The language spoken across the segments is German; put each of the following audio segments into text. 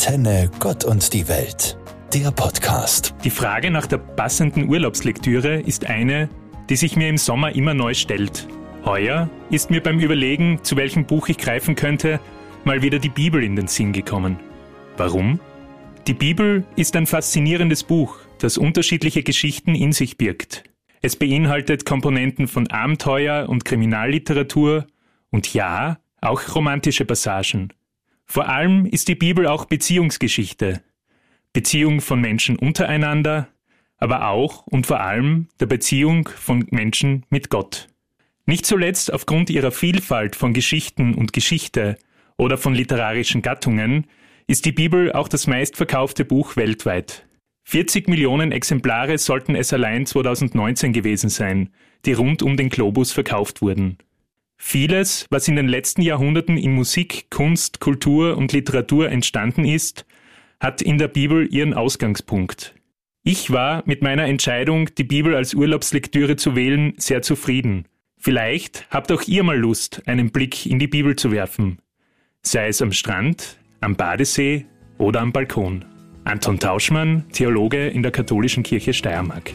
Antenne Gott und die Welt, der Podcast. Die Frage nach der passenden Urlaubslektüre ist eine, die sich mir im Sommer immer neu stellt. Heuer ist mir beim Überlegen, zu welchem Buch ich greifen könnte, mal wieder die Bibel in den Sinn gekommen. Warum? Die Bibel ist ein faszinierendes Buch, das unterschiedliche Geschichten in sich birgt. Es beinhaltet Komponenten von Abenteuer und Kriminalliteratur und ja, auch romantische Passagen. Vor allem ist die Bibel auch Beziehungsgeschichte. Beziehung von Menschen untereinander, aber auch und vor allem der Beziehung von Menschen mit Gott. Nicht zuletzt aufgrund ihrer Vielfalt von Geschichten und Geschichte oder von literarischen Gattungen ist die Bibel auch das meistverkaufte Buch weltweit. 40 Millionen Exemplare sollten es allein 2019 gewesen sein, die rund um den Globus verkauft wurden. Vieles, was in den letzten Jahrhunderten in Musik, Kunst, Kultur und Literatur entstanden ist, hat in der Bibel ihren Ausgangspunkt. Ich war mit meiner Entscheidung, die Bibel als Urlaubslektüre zu wählen, sehr zufrieden. Vielleicht habt auch ihr mal Lust, einen Blick in die Bibel zu werfen. Sei es am Strand, am Badesee oder am Balkon. Anton Tauschmann, Theologe in der Katholischen Kirche Steiermark.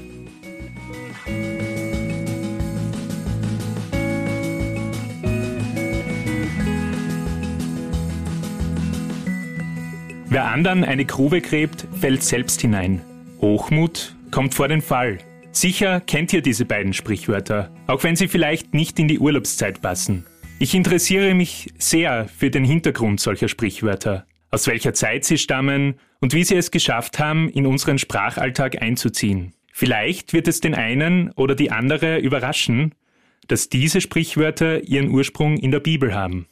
Wer anderen eine Grube gräbt, fällt selbst hinein. Hochmut kommt vor den Fall. Sicher kennt ihr diese beiden Sprichwörter, auch wenn sie vielleicht nicht in die Urlaubszeit passen. Ich interessiere mich sehr für den Hintergrund solcher Sprichwörter, aus welcher Zeit sie stammen und wie sie es geschafft haben, in unseren Sprachalltag einzuziehen. Vielleicht wird es den einen oder die andere überraschen, dass diese Sprichwörter ihren Ursprung in der Bibel haben.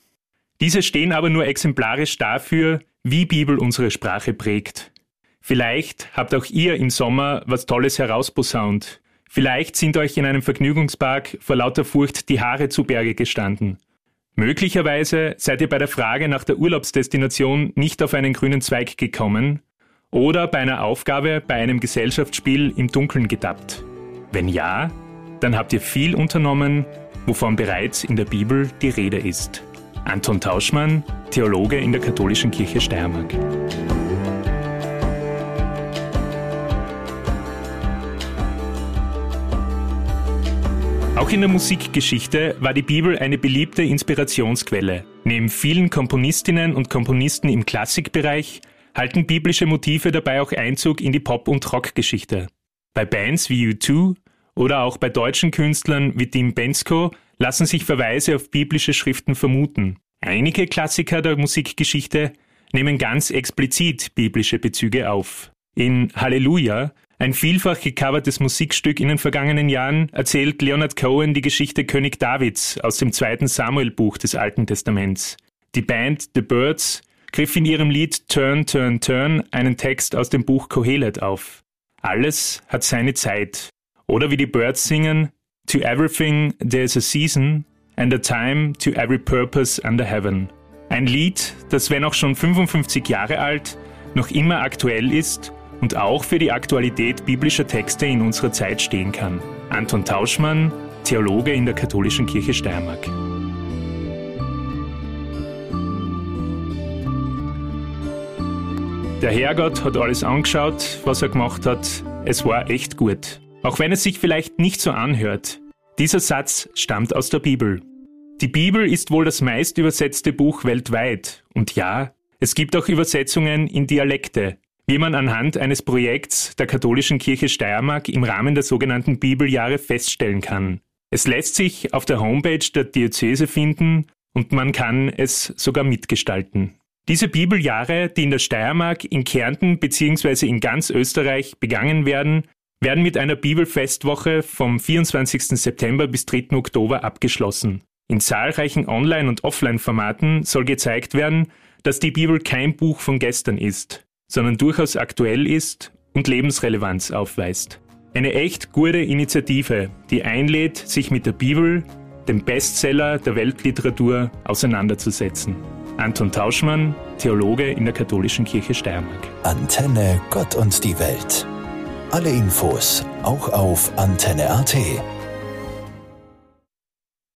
Diese stehen aber nur exemplarisch dafür, wie Bibel unsere Sprache prägt. Vielleicht habt auch ihr im Sommer was Tolles herausposaunt. Vielleicht sind euch in einem Vergnügungspark vor lauter Furcht die Haare zu Berge gestanden. Möglicherweise seid ihr bei der Frage nach der Urlaubsdestination nicht auf einen grünen Zweig gekommen oder bei einer Aufgabe bei einem Gesellschaftsspiel im Dunkeln gedappt. Wenn ja, dann habt ihr viel unternommen, wovon bereits in der Bibel die Rede ist. Anton Tauschmann, Theologe in der Katholischen Kirche Steiermark. Auch in der Musikgeschichte war die Bibel eine beliebte Inspirationsquelle. Neben vielen Komponistinnen und Komponisten im Klassikbereich halten biblische Motive dabei auch Einzug in die Pop- und Rockgeschichte. Bei Bands wie U2 oder auch bei deutschen Künstlern wie Tim Bensko lassen sich Verweise auf biblische Schriften vermuten. Einige Klassiker der Musikgeschichte nehmen ganz explizit biblische Bezüge auf. In Halleluja, ein vielfach gecovertes Musikstück in den vergangenen Jahren, erzählt Leonard Cohen die Geschichte König Davids aus dem zweiten Samuel-Buch des Alten Testaments. Die Band The Birds griff in ihrem Lied Turn, Turn, Turn einen Text aus dem Buch Kohelet auf. Alles hat seine Zeit. Oder wie die Birds singen, To everything there's a season and a time to every purpose under heaven. Ein Lied, das wenn auch schon 55 Jahre alt, noch immer aktuell ist und auch für die Aktualität biblischer Texte in unserer Zeit stehen kann. Anton Tauschmann, Theologe in der Katholischen Kirche Steiermark. Der Herrgott hat alles angeschaut, was er gemacht hat. Es war echt gut. Auch wenn es sich vielleicht nicht so anhört. Dieser Satz stammt aus der Bibel. Die Bibel ist wohl das meist übersetzte Buch weltweit. Und ja, es gibt auch Übersetzungen in Dialekte, wie man anhand eines Projekts der katholischen Kirche Steiermark im Rahmen der sogenannten Bibeljahre feststellen kann. Es lässt sich auf der Homepage der Diözese finden und man kann es sogar mitgestalten. Diese Bibeljahre, die in der Steiermark, in Kärnten bzw. in ganz Österreich begangen werden, werden mit einer Bibelfestwoche vom 24. September bis 3. Oktober abgeschlossen. In zahlreichen Online- und Offline-Formaten soll gezeigt werden, dass die Bibel kein Buch von gestern ist, sondern durchaus aktuell ist und Lebensrelevanz aufweist. Eine echt gute Initiative, die einlädt, sich mit der Bibel, dem Bestseller der Weltliteratur, auseinanderzusetzen. Anton Tauschmann, Theologe in der Katholischen Kirche Steiermark. Antenne Gott und die Welt. Alle Infos auch auf antenne.at.